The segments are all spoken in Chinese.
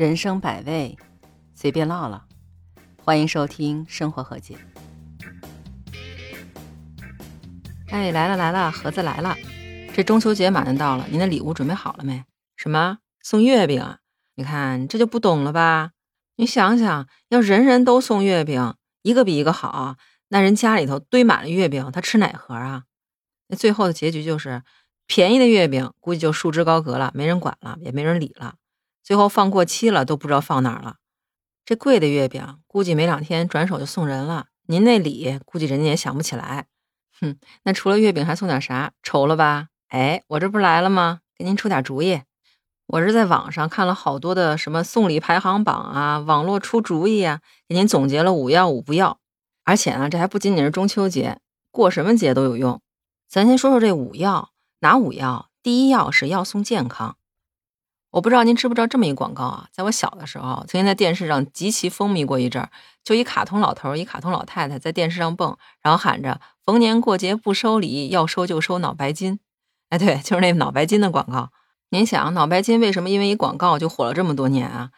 人生百味，随便唠唠。欢迎收听《生活和解》。哎，来了来了，盒子来了。这中秋节马上到了，您的礼物准备好了没？什么？送月饼啊？你看这就不懂了吧？你想想，要人人都送月饼，一个比一个好，那人家里头堆满了月饼，他吃哪盒啊？那最后的结局就是，便宜的月饼估计就束之高阁了，没人管了，也没人理了。最后放过期了，都不知道放哪儿了。这贵的月饼估计没两天转手就送人了。您那礼估计人家也想不起来。哼，那除了月饼还送点啥？愁了吧？哎，我这不是来了吗？给您出点主意。我是在网上看了好多的什么送礼排行榜啊，网络出主意啊，给您总结了五要五不要。而且呢，这还不仅仅是中秋节，过什么节都有用。咱先说说这五要，哪五要？第一要是要送健康。我不知道您知不知道这么一广告啊？在我小的时候，曾经在电视上极其风靡过一阵儿。就一卡通老头儿，一卡通老太太在电视上蹦，然后喊着“逢年过节不收礼，要收就收脑白金”。哎，对，就是那脑白金的广告。您想，脑白金为什么因为一广告就火了这么多年啊？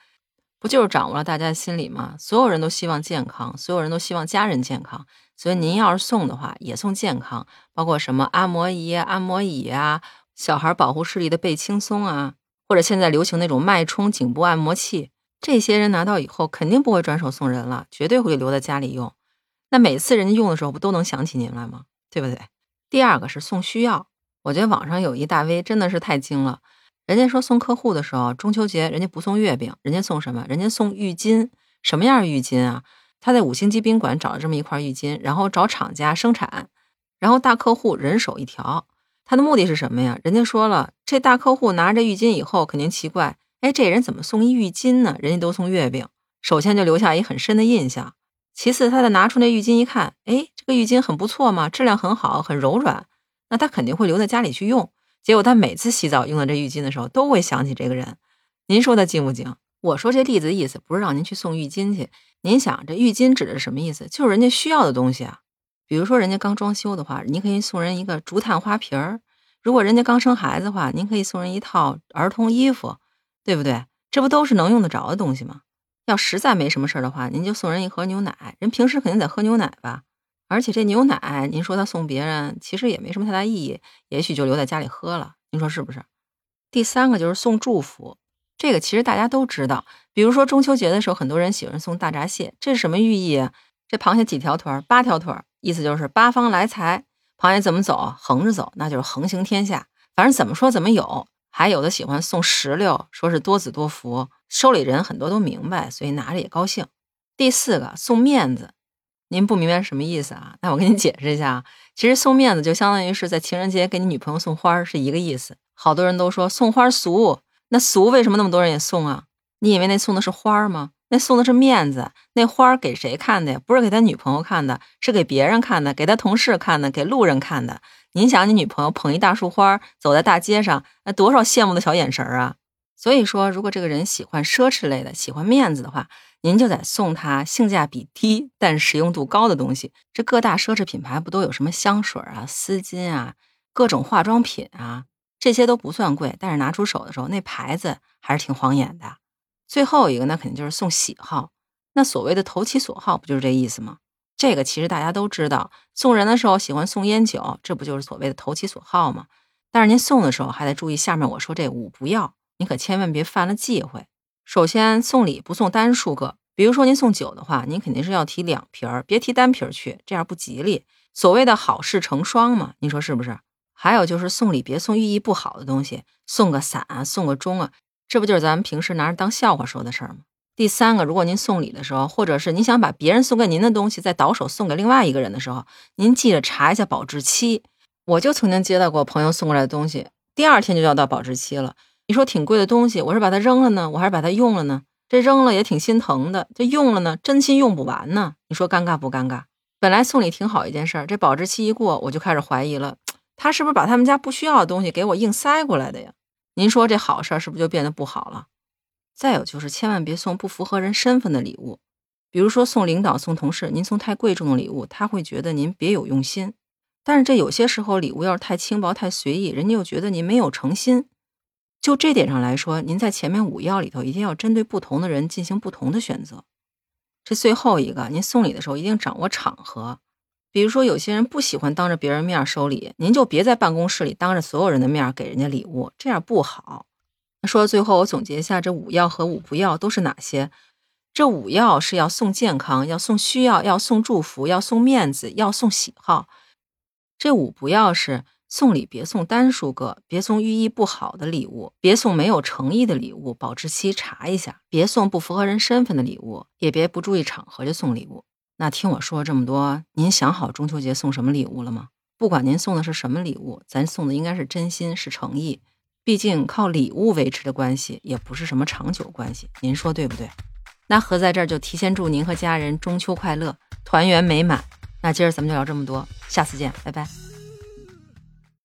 不就是掌握了大家的心理吗？所有人都希望健康，所有人都希望家人健康。所以您要是送的话，也送健康，包括什么按摩仪、按摩椅啊，小孩保护视力的倍轻松啊。或者现在流行那种脉冲颈部按摩器，这些人拿到以后肯定不会转手送人了，绝对会留在家里用。那每次人家用的时候，不都能想起您来吗？对不对？第二个是送需要，我觉得网上有一大 V 真的是太精了。人家说送客户的时候，中秋节人家不送月饼，人家送什么？人家送浴巾。什么样浴巾啊？他在五星级宾馆找了这么一块浴巾，然后找厂家生产，然后大客户人手一条。他的目的是什么呀？人家说了，这大客户拿着浴巾以后肯定奇怪，哎，这人怎么送一浴巾呢？人家都送月饼，首先就留下一很深的印象。其次，他再拿出那浴巾一看，哎，这个浴巾很不错嘛，质量很好，很柔软，那他肯定会留在家里去用。结果他每次洗澡用到这浴巾的时候，都会想起这个人。您说他精不精？我说这例子的意思不是让您去送浴巾去，您想这浴巾指的是什么意思？就是人家需要的东西啊。比如说，人家刚装修的话，您可以送人一个竹炭花瓶儿；如果人家刚生孩子的话，您可以送人一套儿童衣服，对不对？这不都是能用得着的东西吗？要实在没什么事儿的话，您就送人一盒牛奶。人平时肯定得喝牛奶吧？而且这牛奶，您说他送别人，其实也没什么太大意义，也许就留在家里喝了。您说是不是？第三个就是送祝福，这个其实大家都知道。比如说中秋节的时候，很多人喜欢送大闸蟹，这是什么寓意啊？这螃蟹几条腿儿？八条腿儿。意思就是八方来财，螃蟹怎么走？横着走，那就是横行天下。反正怎么说怎么有。还有的喜欢送石榴，说是多子多福。收礼人很多都明白，所以拿着也高兴。第四个送面子，您不明白什么意思啊？那我给你解释一下啊，其实送面子就相当于是在情人节给你女朋友送花是一个意思。好多人都说送花俗，那俗为什么那么多人也送啊？你以为那送的是花吗？那送的是面子，那花儿给谁看的呀？不是给他女朋友看的，是给别人看的，给他同事看的，给路人看的。您想，你女朋友捧一大束花走在大街上，那多少羡慕的小眼神啊！所以说，如果这个人喜欢奢侈类的，喜欢面子的话，您就得送他性价比低但实用度高的东西。这各大奢侈品牌不都有什么香水啊、丝巾啊、各种化妆品啊？这些都不算贵，但是拿出手的时候，那牌子还是挺晃眼的。最后一个，那肯定就是送喜好。那所谓的投其所好，不就是这意思吗？这个其实大家都知道，送人的时候喜欢送烟酒，这不就是所谓的投其所好吗？但是您送的时候还得注意下面我说这五不要，你可千万别犯了忌讳。首先，送礼不送单数个，比如说您送酒的话，您肯定是要提两瓶儿，别提单瓶儿去，这样不吉利。所谓的好事成双嘛，您说是不是？还有就是送礼别送寓意不好的东西，送个伞啊，送个钟啊。这不就是咱们平时拿着当笑话说的事儿吗？第三个，如果您送礼的时候，或者是您想把别人送给您的东西再倒手送给另外一个人的时候，您记得查一下保质期。我就曾经接到过朋友送过来的东西，第二天就要到保质期了。你说挺贵的东西，我是把它扔了呢，我还是把它用了呢？这扔了也挺心疼的，这用了呢，真心用不完呢。你说尴尬不尴尬？本来送礼挺好一件事儿，这保质期一过，我就开始怀疑了，他是不是把他们家不需要的东西给我硬塞过来的呀？您说这好事儿是不是就变得不好了？再有就是千万别送不符合人身份的礼物，比如说送领导、送同事，您送太贵重的礼物，他会觉得您别有用心；但是这有些时候礼物要是太轻薄、太随意，人家又觉得您没有诚心。就这点上来说，您在前面五要里头一定要针对不同的人进行不同的选择。这最后一个，您送礼的时候一定掌握场合。比如说，有些人不喜欢当着别人面收礼，您就别在办公室里当着所有人的面给人家礼物，这样不好。那说到最后，我总结一下，这五要和五不要都是哪些？这五要是要送健康，要送需要，要送祝福，要送面子，要送喜好。这五不要是送礼别送单数个，别送寓意不好的礼物，别送没有诚意的礼物，保质期查一下，别送不符合人身份的礼物，也别不注意场合就送礼物。那听我说这么多，您想好中秋节送什么礼物了吗？不管您送的是什么礼物，咱送的应该是真心是诚意。毕竟靠礼物维持的关系也不是什么长久关系，您说对不对？那合在这儿就提前祝您和家人中秋快乐，团圆美满。那今儿咱们就聊这么多，下次见，拜拜。